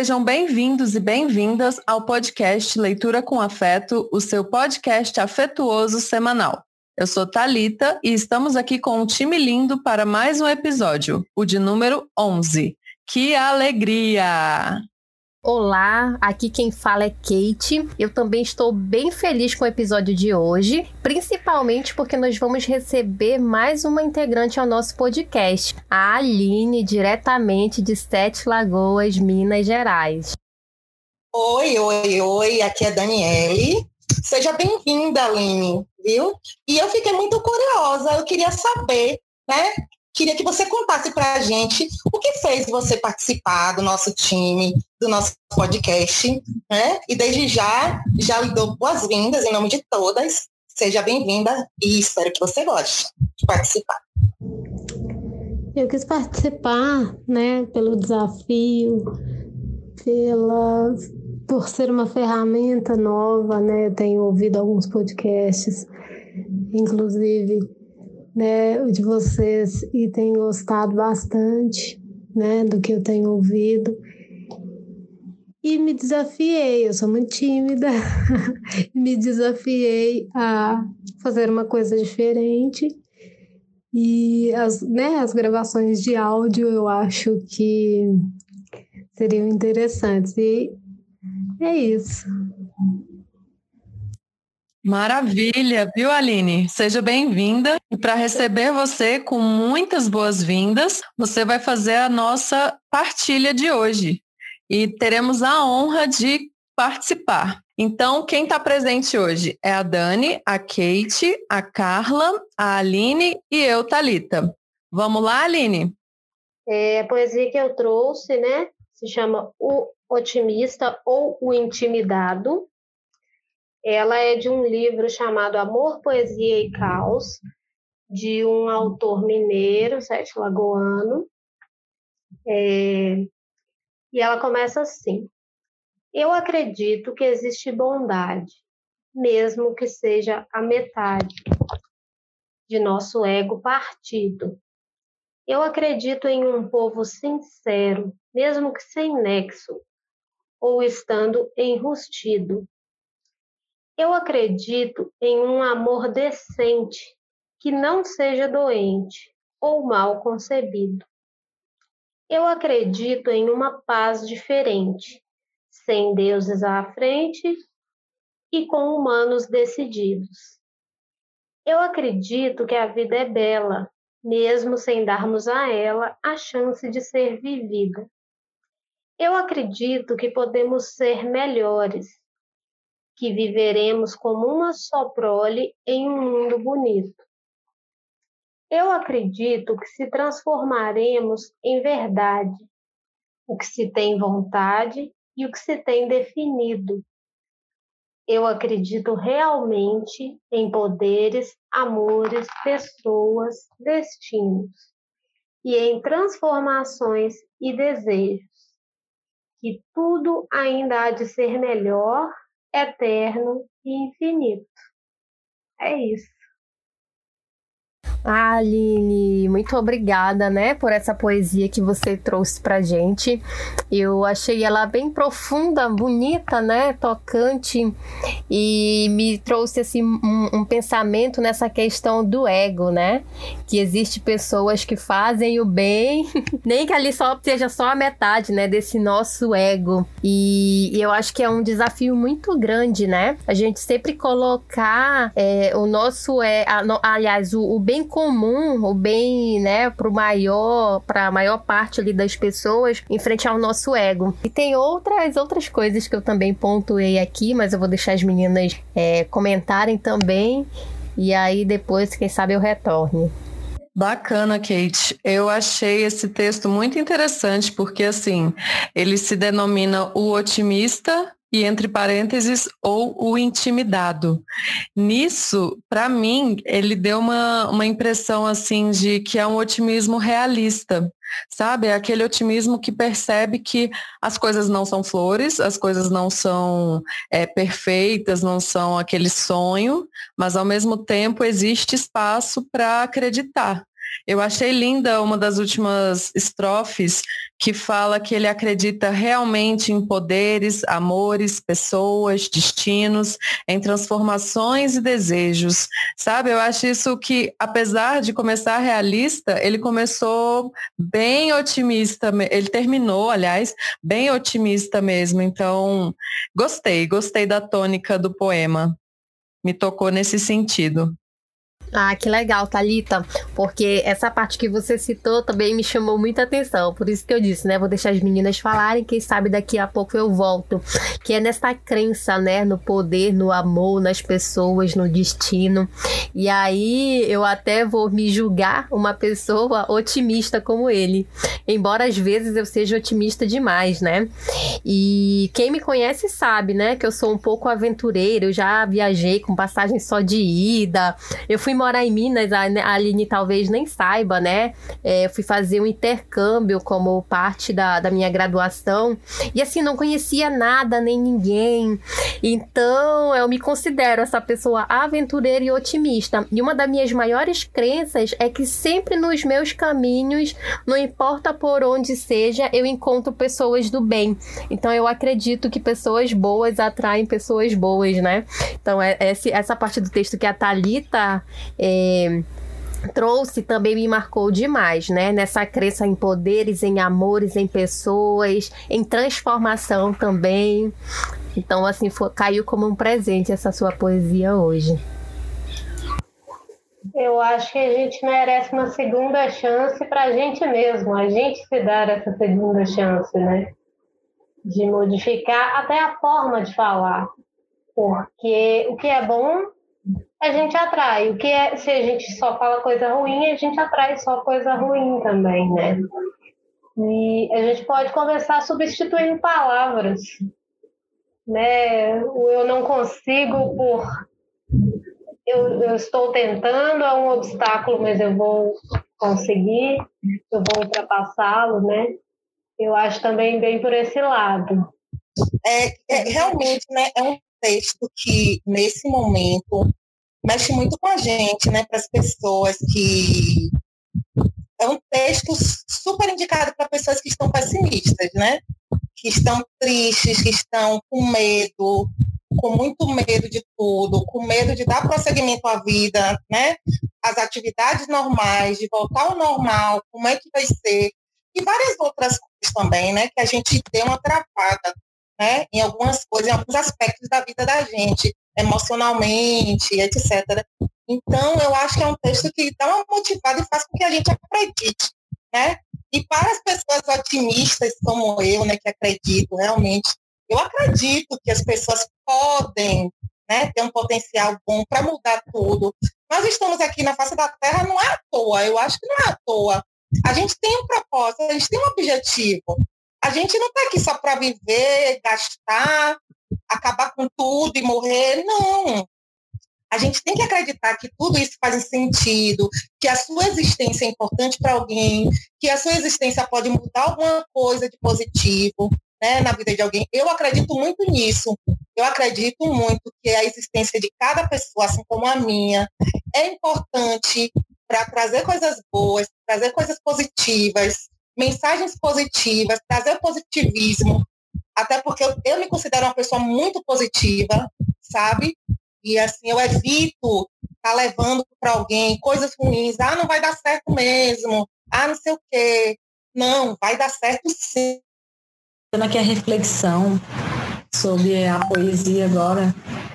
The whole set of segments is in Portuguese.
Sejam bem-vindos e bem-vindas ao podcast Leitura com Afeto, o seu podcast afetuoso semanal. Eu sou Talita e estamos aqui com um time lindo para mais um episódio, o de número 11. Que alegria! Olá, aqui quem fala é Kate. Eu também estou bem feliz com o episódio de hoje, principalmente porque nós vamos receber mais uma integrante ao nosso podcast, a Aline, diretamente de Sete Lagoas, Minas Gerais. Oi, oi, oi, aqui é Daniele. Seja bem-vinda, Aline, viu? E eu fiquei muito curiosa, eu queria saber, né, queria que você contasse para a gente o que fez você participar do nosso time, do nosso podcast, né? E desde já, já lhe dou boas-vindas em nome de todas. Seja bem-vinda e espero que você goste de participar. Eu quis participar, né, pelo desafio, pela por ser uma ferramenta nova, né? Eu tenho ouvido alguns podcasts, inclusive né, de vocês e tenho gostado bastante, né, do que eu tenho ouvido. E me desafiei, eu sou muito tímida, me desafiei a fazer uma coisa diferente. E as, né, as gravações de áudio eu acho que seriam interessantes. E é isso. Maravilha, viu, Aline? Seja bem-vinda. E para receber você com muitas boas-vindas, você vai fazer a nossa partilha de hoje. E teremos a honra de participar. Então, quem está presente hoje é a Dani, a Kate, a Carla, a Aline e eu, Talita. Vamos lá, Aline? É, a poesia que eu trouxe, né, se chama O Otimista ou O Intimidado ela é de um livro chamado Amor, Poesia e Caos, de um autor mineiro, sete lagoano. É... E ela começa assim: Eu acredito que existe bondade, mesmo que seja a metade de nosso ego partido. Eu acredito em um povo sincero, mesmo que sem nexo, ou estando enrustido, eu acredito em um amor decente, que não seja doente ou mal concebido. Eu acredito em uma paz diferente, sem deuses à frente e com humanos decididos. Eu acredito que a vida é bela, mesmo sem darmos a ela a chance de ser vivida. Eu acredito que podemos ser melhores, que viveremos como uma só prole em um mundo bonito. Eu acredito que se transformaremos em verdade o que se tem vontade e o que se tem definido. Eu acredito realmente em poderes, amores, pessoas, destinos e em transformações e desejos. Que tudo ainda há de ser melhor eterno e infinito. É isso. Aline, muito obrigada, né, por essa poesia que você trouxe pra gente. Eu achei ela bem profunda, bonita, né, tocante e me trouxe assim um, um pensamento nessa questão do ego, né, que existe pessoas que fazem o bem, nem que ali só seja só a metade, né, desse nosso ego. E, e eu acho que é um desafio muito grande, né, a gente sempre colocar é, o nosso é, a, no, aliás, o, o bem comum, o bem, né, pro maior, pra maior parte ali das pessoas, em frente ao nosso ego. E tem outras outras coisas que eu também pontuei aqui, mas eu vou deixar as meninas é, comentarem também. E aí depois, quem sabe, eu retorne. Bacana, Kate. Eu achei esse texto muito interessante porque assim, ele se denomina o otimista e entre parênteses, ou o intimidado. Nisso, para mim, ele deu uma, uma impressão assim de que é um otimismo realista, sabe? É aquele otimismo que percebe que as coisas não são flores, as coisas não são é, perfeitas, não são aquele sonho, mas ao mesmo tempo existe espaço para acreditar. Eu achei linda uma das últimas estrofes que fala que ele acredita realmente em poderes, amores, pessoas, destinos, em transformações e desejos. Sabe, eu acho isso que, apesar de começar realista, ele começou bem otimista, ele terminou, aliás, bem otimista mesmo. Então, gostei, gostei da tônica do poema. Me tocou nesse sentido. Ah, que legal, Talita, porque essa parte que você citou também me chamou muita atenção. Por isso que eu disse, né? Vou deixar as meninas falarem, quem sabe daqui a pouco eu volto. Que é nessa crença, né, no poder, no amor, nas pessoas, no destino. E aí eu até vou me julgar uma pessoa otimista como ele. Embora às vezes eu seja otimista demais, né? E quem me conhece sabe, né, que eu sou um pouco aventureira, eu já viajei com passagem só de ida. Eu fui morar em Minas, a Aline talvez nem saiba, né? É, fui fazer um intercâmbio como parte da, da minha graduação. E assim, não conhecia nada nem ninguém. Então, eu me considero essa pessoa aventureira e otimista. E uma das minhas maiores crenças é que sempre nos meus caminhos, não importa por onde seja, eu encontro pessoas do bem. Então, eu acredito que pessoas boas atraem pessoas boas, né? Então, é, essa parte do texto que a Thalita é, trouxe também me marcou demais, né? Nessa crença em poderes, em amores, em pessoas, em transformação também. Então, assim, foi, caiu como um presente essa sua poesia hoje. Eu acho que a gente merece uma segunda chance para a gente mesmo, a gente se dar essa segunda chance, né? De modificar até a forma de falar. Porque o que é bom a gente atrai. O que é, se a gente só fala coisa ruim, a gente atrai só coisa ruim também, né? E a gente pode começar substituindo palavras, né? O eu não consigo por eu, eu estou tentando, é um obstáculo, mas eu vou conseguir, eu vou ultrapassá-lo, né? Eu acho também bem por esse lado. É, é realmente, né? É um texto que nesse momento mexe muito com a gente, né? Para as pessoas que. É um texto super indicado para pessoas que estão pessimistas, né? Que estão tristes, que estão com medo, com muito medo de tudo, com medo de dar prosseguimento à vida, né? As atividades normais, de voltar ao normal, como é que vai ser. E várias outras coisas também, né? Que a gente deu uma travada, né? Em algumas coisas, em alguns aspectos da vida da gente emocionalmente, etc. Então, eu acho que é um texto que dá uma motivada e faz com que a gente acredite, né? E para as pessoas otimistas como eu, né, que acredito realmente, eu acredito que as pessoas podem né, ter um potencial bom para mudar tudo. Nós estamos aqui na face da Terra não é à toa, eu acho que não é à toa. A gente tem um propósito, a gente tem um objetivo. A gente não está aqui só para viver, gastar, acabar com tudo e morrer. Não. A gente tem que acreditar que tudo isso faz sentido, que a sua existência é importante para alguém, que a sua existência pode mudar alguma coisa de positivo né, na vida de alguém. Eu acredito muito nisso. Eu acredito muito que a existência de cada pessoa, assim como a minha, é importante para trazer coisas boas, trazer coisas positivas, mensagens positivas, trazer positivismo até porque eu, eu me considero uma pessoa muito positiva, sabe? E assim, eu evito estar tá levando para alguém coisas ruins. Ah, não vai dar certo mesmo. Ah, não sei o quê. Não, vai dar certo sim. Tendo aqui a reflexão sobre a poesia agora,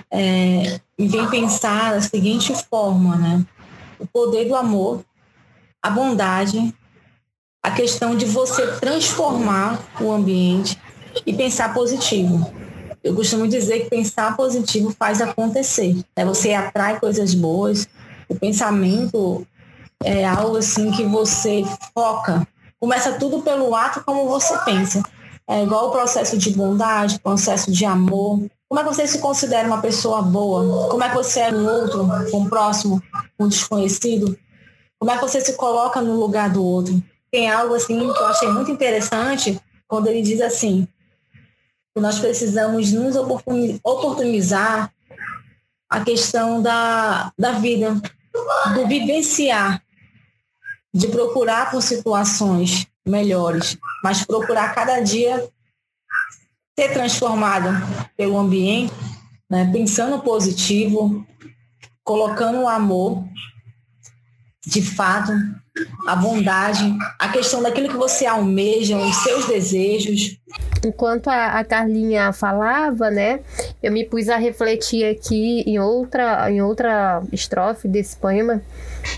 é, me vem pensar da seguinte forma, né? O poder do amor, a bondade, a questão de você transformar o ambiente e pensar positivo. Eu costumo dizer que pensar positivo faz acontecer. Né? Você atrai coisas boas. O pensamento é algo assim que você foca. Começa tudo pelo ato como você pensa. É igual o processo de bondade, processo de amor. Como é que você se considera uma pessoa boa? Como é que você é um outro, um próximo, um desconhecido? Como é que você se coloca no lugar do outro? Tem algo assim que eu achei muito interessante quando ele diz assim: nós precisamos nos oportunizar a questão da, da vida, do vivenciar, de procurar por situações melhores, mas procurar cada dia ser transformado pelo ambiente, né? pensando positivo, colocando o amor, de fato, a bondade, a questão daquilo que você almeja, os seus desejos. Enquanto a, a, Carlinha falava, né, eu me pus a refletir aqui em outra, em outra estrofe desse poema,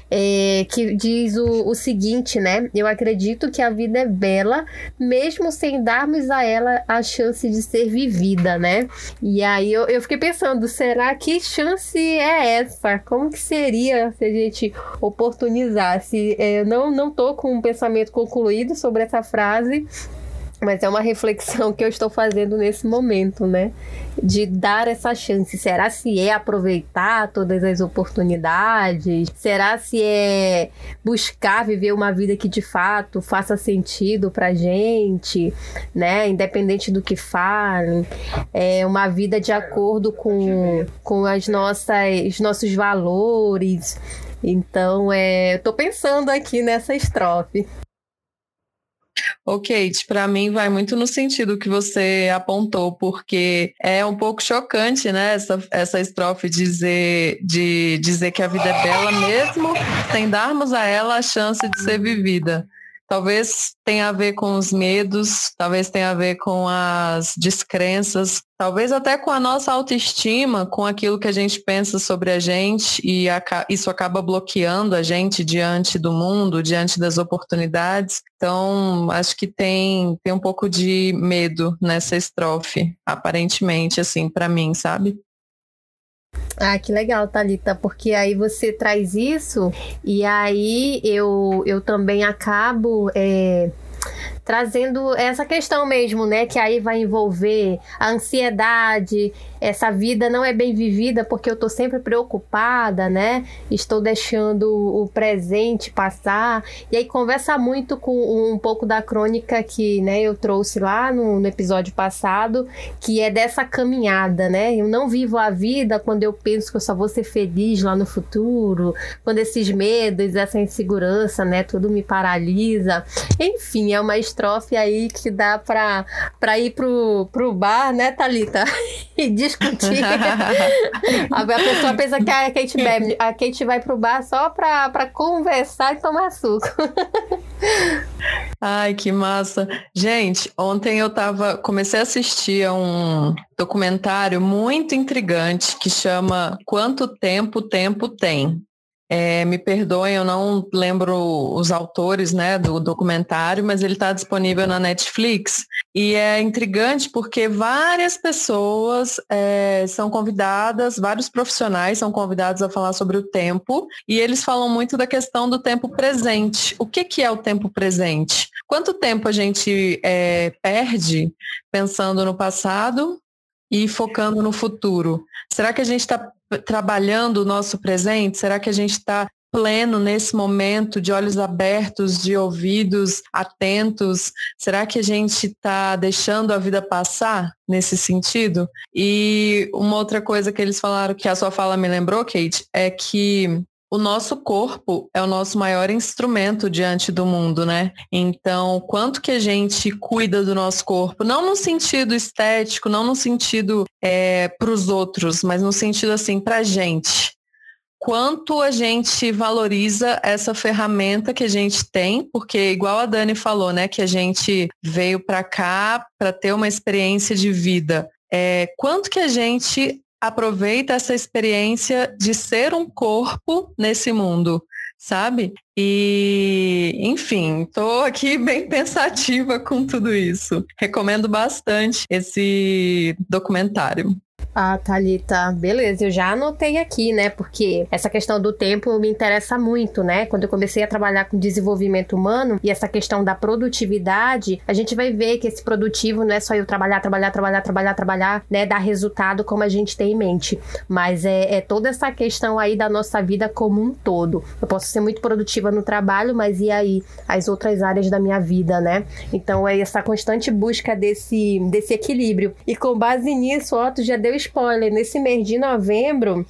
é, que diz o, o seguinte, né? Eu acredito que a vida é bela, mesmo sem darmos a ela a chance de ser vivida, né? E aí eu, eu fiquei pensando, será que chance é essa? Como que seria se a gente oportunizasse? É, não, não tô com um pensamento concluído sobre essa frase, mas é uma reflexão que eu estou fazendo nesse momento, né? De dar essa chance. Será se é aproveitar todas as oportunidades? Será se é buscar viver uma vida que de fato faça sentido pra gente, né? Independente do que falem. É uma vida de acordo com, com as nossas, os nossos valores. Então, é, eu tô pensando aqui nessa estrofe. Ô, Kate, para mim vai muito no sentido que você apontou, porque é um pouco chocante, né, essa, essa estrofe dizer, de dizer que a vida é bela mesmo sem darmos a ela a chance de ser vivida. Talvez tenha a ver com os medos, talvez tenha a ver com as descrenças, talvez até com a nossa autoestima, com aquilo que a gente pensa sobre a gente e isso acaba bloqueando a gente diante do mundo, diante das oportunidades. Então, acho que tem, tem um pouco de medo nessa estrofe, aparentemente, assim, para mim, sabe? Ah, que legal, Talita, porque aí você traz isso e aí eu, eu também acabo é, trazendo essa questão mesmo, né? Que aí vai envolver a ansiedade, essa vida não é bem vivida porque eu estou sempre preocupada, né? Estou deixando o presente passar. E aí conversa muito com um pouco da crônica que né, eu trouxe lá no, no episódio passado, que é dessa caminhada, né? Eu não vivo a vida quando eu penso que eu só vou ser feliz lá no futuro, quando esses medos, essa insegurança, né? Tudo me paralisa. Enfim, é uma estrofe aí que dá para para ir pro, pro bar, né, Talita? e discutir. a pessoa pensa que a Kate bebe, a Kate vai pro bar só pra, pra conversar e tomar suco. Ai, que massa. Gente, ontem eu tava, comecei a assistir a um documentário muito intrigante que chama Quanto Tempo Tempo Tem? É, me perdoem, eu não lembro os autores né, do documentário, mas ele está disponível na Netflix. E é intrigante porque várias pessoas é, são convidadas, vários profissionais são convidados a falar sobre o tempo, e eles falam muito da questão do tempo presente. O que, que é o tempo presente? Quanto tempo a gente é, perde pensando no passado e focando no futuro? Será que a gente está trabalhando o nosso presente? Será que a gente está pleno nesse momento, de olhos abertos, de ouvidos atentos? Será que a gente está deixando a vida passar nesse sentido? E uma outra coisa que eles falaram que a sua fala me lembrou, Kate, é que o nosso corpo é o nosso maior instrumento diante do mundo, né? Então, quanto que a gente cuida do nosso corpo, não no sentido estético, não no sentido é, para os outros, mas no sentido assim, para a gente. Quanto a gente valoriza essa ferramenta que a gente tem, porque igual a Dani falou, né, que a gente veio para cá para ter uma experiência de vida. É, quanto que a gente aproveita essa experiência de ser um corpo nesse mundo, sabe? E, enfim, estou aqui bem pensativa com tudo isso. Recomendo bastante esse documentário. Ah, Thalita, beleza, eu já anotei aqui, né? Porque essa questão do tempo me interessa muito, né? Quando eu comecei a trabalhar com desenvolvimento humano e essa questão da produtividade, a gente vai ver que esse produtivo não é só eu trabalhar, trabalhar, trabalhar, trabalhar, trabalhar, né? Dar resultado como a gente tem em mente. Mas é, é toda essa questão aí da nossa vida como um todo. Eu posso ser muito produtiva no trabalho, mas e aí as outras áreas da minha vida, né? Então é essa constante busca desse, desse equilíbrio. E com base nisso, Otto já deu spoiler, nesse mês de novembro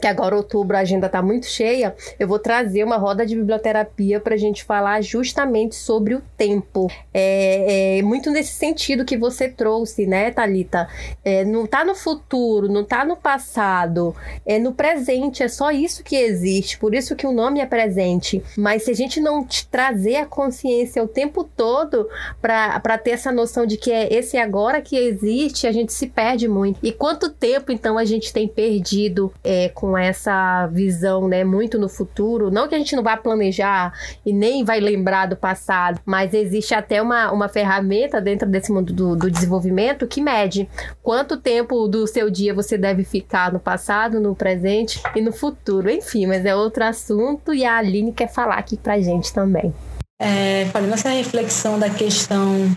que agora outubro a agenda está muito cheia, eu vou trazer uma roda de biblioterapia para a gente falar justamente sobre o tempo. É, é, muito nesse sentido que você trouxe, né, Talita? É, não está no futuro, não está no passado, é no presente. É só isso que existe. Por isso que o nome é presente. Mas se a gente não trazer a consciência o tempo todo para ter essa noção de que é esse agora que existe, a gente se perde muito. E quanto tempo então a gente tem perdido é, com essa visão, né, muito no futuro? Não que a gente não vá planejar e nem vai lembrar do passado, mas existe até uma, uma ferramenta dentro desse mundo do, do desenvolvimento que mede quanto tempo do seu dia você deve ficar no passado, no presente e no futuro. Enfim, mas é outro assunto e a Aline quer falar aqui pra gente também. É, fazendo essa reflexão da questão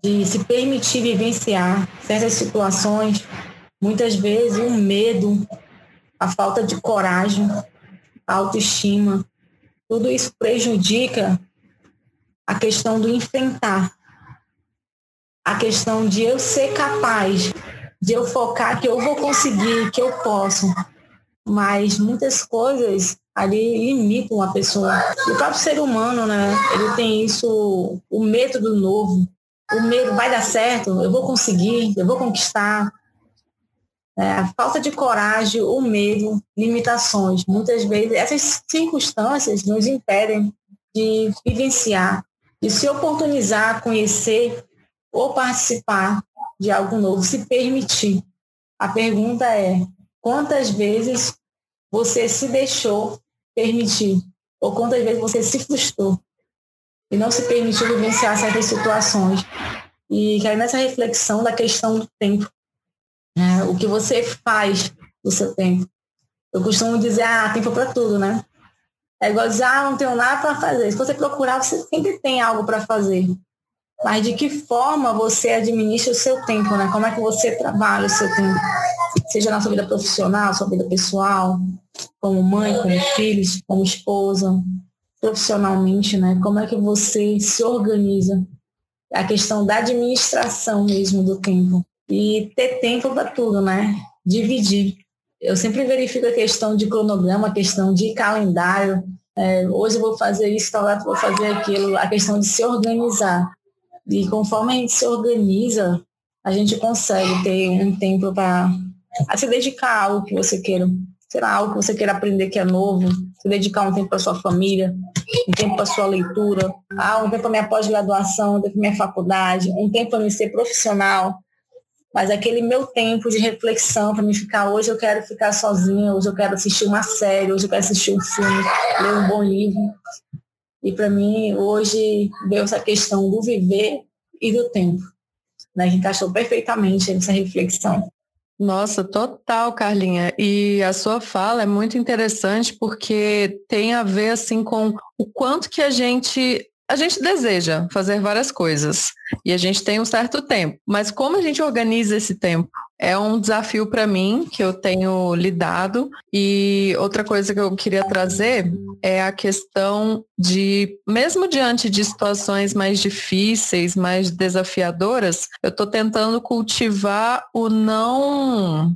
de se permitir vivenciar certas situações, muitas vezes o medo, a falta de coragem, a autoestima, tudo isso prejudica a questão do enfrentar, a questão de eu ser capaz, de eu focar que eu vou conseguir, que eu posso. Mas muitas coisas ali limitam a pessoa. O próprio ser humano, né? Ele tem isso, o método novo. O medo vai dar certo, eu vou conseguir, eu vou conquistar. É, a falta de coragem, o medo, limitações. Muitas vezes essas circunstâncias nos impedem de vivenciar, de se oportunizar, conhecer ou participar de algo novo, se permitir. A pergunta é: quantas vezes você se deixou permitir? Ou quantas vezes você se frustrou e não se permitiu vivenciar certas situações? E cair nessa reflexão da questão do tempo. Né? O que você faz do seu tempo. Eu costumo dizer, ah, tempo para tudo, né? É igual dizer, ah, não tenho nada para fazer. Se você procurar, você sempre tem algo para fazer. Mas de que forma você administra o seu tempo, né? Como é que você trabalha o seu tempo? Seja na sua vida profissional, sua vida pessoal, como mãe, como filhos, como esposa, profissionalmente, né? Como é que você se organiza? A questão da administração mesmo do tempo. E ter tempo para tudo, né? Dividir eu sempre verifico a questão de cronograma, a questão de calendário. É, hoje eu vou fazer isso, talvez vou fazer aquilo, a questão de se organizar. E conforme a gente se organiza, a gente consegue ter um tempo para se dedicar a algo que você queira. Sei lá, algo que você queira aprender que é novo, se dedicar um tempo para sua família, um tempo para sua leitura, ah, um tempo para minha pós-graduação, um tempo para minha faculdade, um tempo para me ser profissional, mas aquele meu tempo de reflexão para me ficar, hoje eu quero ficar sozinha, hoje eu quero assistir uma série, hoje eu quero assistir um filme, ler um bom livro. E para mim, hoje, veio essa questão do viver e do tempo. Né, que encaixou perfeitamente nessa reflexão. Nossa, total, Carlinha. E a sua fala é muito interessante porque tem a ver assim com o quanto que a gente a gente deseja fazer várias coisas e a gente tem um certo tempo, mas como a gente organiza esse tempo? É um desafio para mim que eu tenho lidado e outra coisa que eu queria trazer é a questão de, mesmo diante de situações mais difíceis, mais desafiadoras, eu estou tentando cultivar o não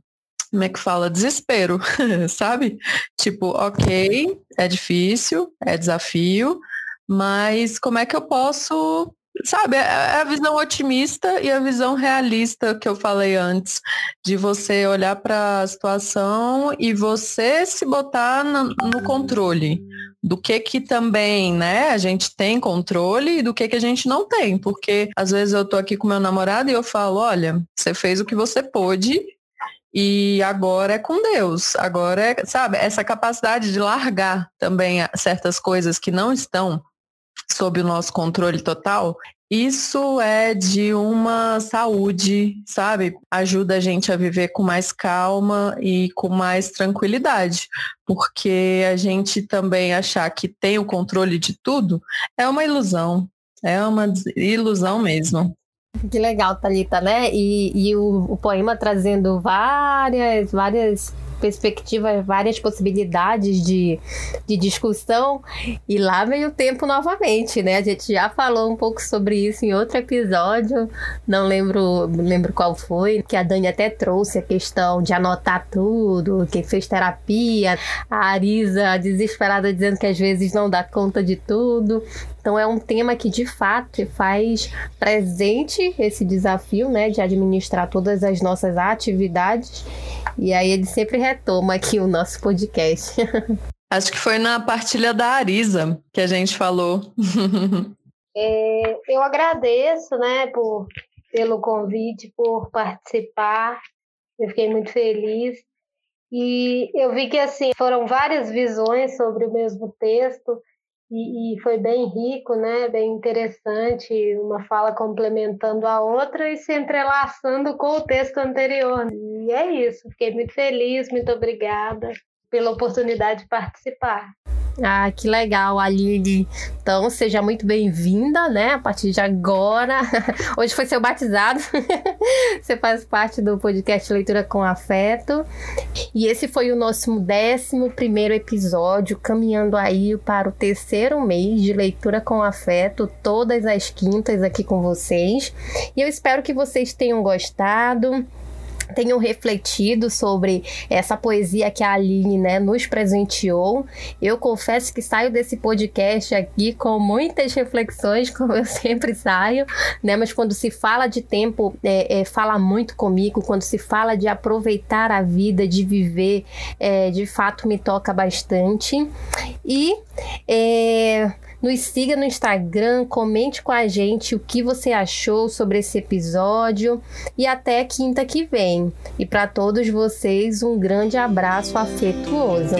como é que fala? Desespero, sabe? Tipo, ok, é difícil, é desafio, mas como é que eu posso, sabe, é, é a visão otimista e a visão realista que eu falei antes, de você olhar para a situação e você se botar no, no, controle do que que também, né, a gente tem controle e do que que a gente não tem, porque às vezes eu tô aqui com meu namorado e eu falo, olha, você fez o que você pôde e agora é com Deus. Agora é, sabe, essa capacidade de largar também certas coisas que não estão sob o nosso controle total, isso é de uma saúde, sabe? Ajuda a gente a viver com mais calma e com mais tranquilidade. Porque a gente também achar que tem o controle de tudo é uma ilusão. É uma ilusão mesmo. Que legal, Thalita, né? E, e o, o poema trazendo várias, várias perspectivas, várias possibilidades de, de discussão. E lá vem o tempo novamente, né? A gente já falou um pouco sobre isso em outro episódio, não lembro, lembro qual foi, que a Dani até trouxe a questão de anotar tudo, que fez terapia, a Arisa desesperada dizendo que às vezes não dá conta de tudo. Então é um tema que de fato faz presente esse desafio, né, de administrar todas as nossas atividades. E aí ele sempre retoma aqui o nosso podcast. Acho que foi na partilha da Arisa que a gente falou. é, eu agradeço, né, por, pelo convite, por participar. Eu fiquei muito feliz. E eu vi que assim foram várias visões sobre o mesmo texto e, e, foi bem rico, né? Bem interessante, uma fala complementando a outra e se entrelaçando com o texto anterior. E é isso. Fiquei muito feliz, muito obrigada pela oportunidade de participar. Ah, que legal, Aline. Então, seja muito bem-vinda, né? A partir de agora. Hoje foi seu batizado. Você faz parte do podcast Leitura com Afeto. E esse foi o nosso décimo primeiro episódio, caminhando aí para o terceiro mês de Leitura com Afeto, todas as quintas aqui com vocês. E eu espero que vocês tenham gostado tenham refletido sobre essa poesia que a Aline né, nos presenteou. Eu confesso que saio desse podcast aqui com muitas reflexões, como eu sempre saio, né? Mas quando se fala de tempo, é, é, fala muito comigo. Quando se fala de aproveitar a vida, de viver, é, de fato me toca bastante. E é, nos siga no Instagram, comente com a gente o que você achou sobre esse episódio e até quinta que vem. E para todos vocês, um grande abraço afetuoso.